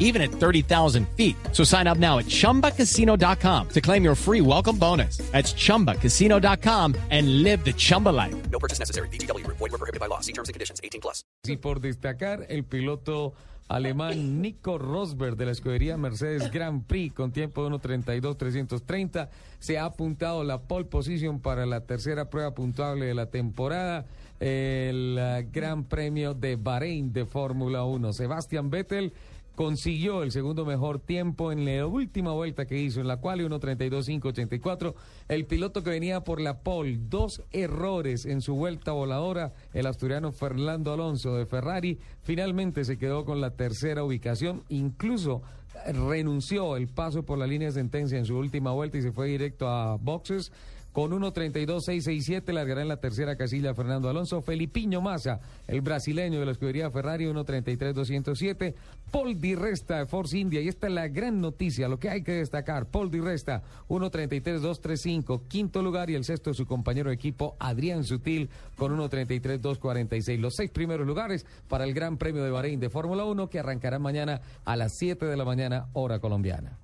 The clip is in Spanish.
even at 30,000 feet. So sign up now at chumbacasino.com to claim your free welcome bonus. That's chumbacasino.com and live the Chumba life. No purchase necessary. BGW. Void were prohibited by law. See terms and conditions. 18 plus. Y por destacar, el piloto alemán Nico Rosberg de la escudería Mercedes Grand Prix con tiempo de 1.32.330 se ha apuntado la pole position para la tercera prueba puntuable de la temporada, el eh, Gran Premio de Bahrein de Fórmula 1. Sebastián Vettel consiguió el segundo mejor tiempo en la última vuelta que hizo, en la cual 1.32.584. El piloto que venía por la pole, dos errores en su vuelta voladora, el asturiano Fernando Alonso de Ferrari, finalmente se quedó con la tercera ubicación, incluso renunció el paso por la línea de sentencia en su última vuelta y se fue directo a boxes. Con 1.32.667 largará en la tercera casilla Fernando Alonso. Felipiño Massa, el brasileño de la escudería Ferrari, 1.33.207. Paul Di Resta Force India. Y esta es la gran noticia, lo que hay que destacar. Paul Di Resta, 1.33.235. Quinto lugar y el sexto su compañero de equipo Adrián Sutil con 1.33.246. Los seis primeros lugares para el Gran Premio de Bahrein de Fórmula 1 que arrancará mañana a las 7 de la mañana hora colombiana.